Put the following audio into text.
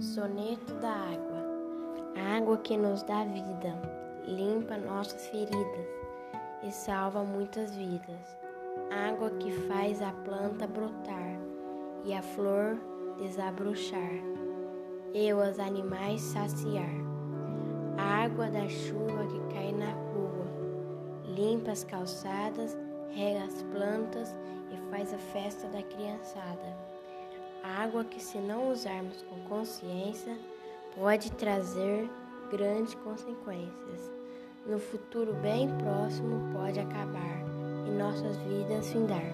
Soneto da água. Água que nos dá vida, limpa nossas feridas e salva muitas vidas. Água que faz a planta brotar e a flor desabrochar, e os animais saciar. Água da chuva que cai na rua, limpa as calçadas, rega as plantas e faz a festa da criançada água que, se não usarmos com consciência, pode trazer grandes consequências. No futuro bem próximo pode acabar e nossas vidas findar.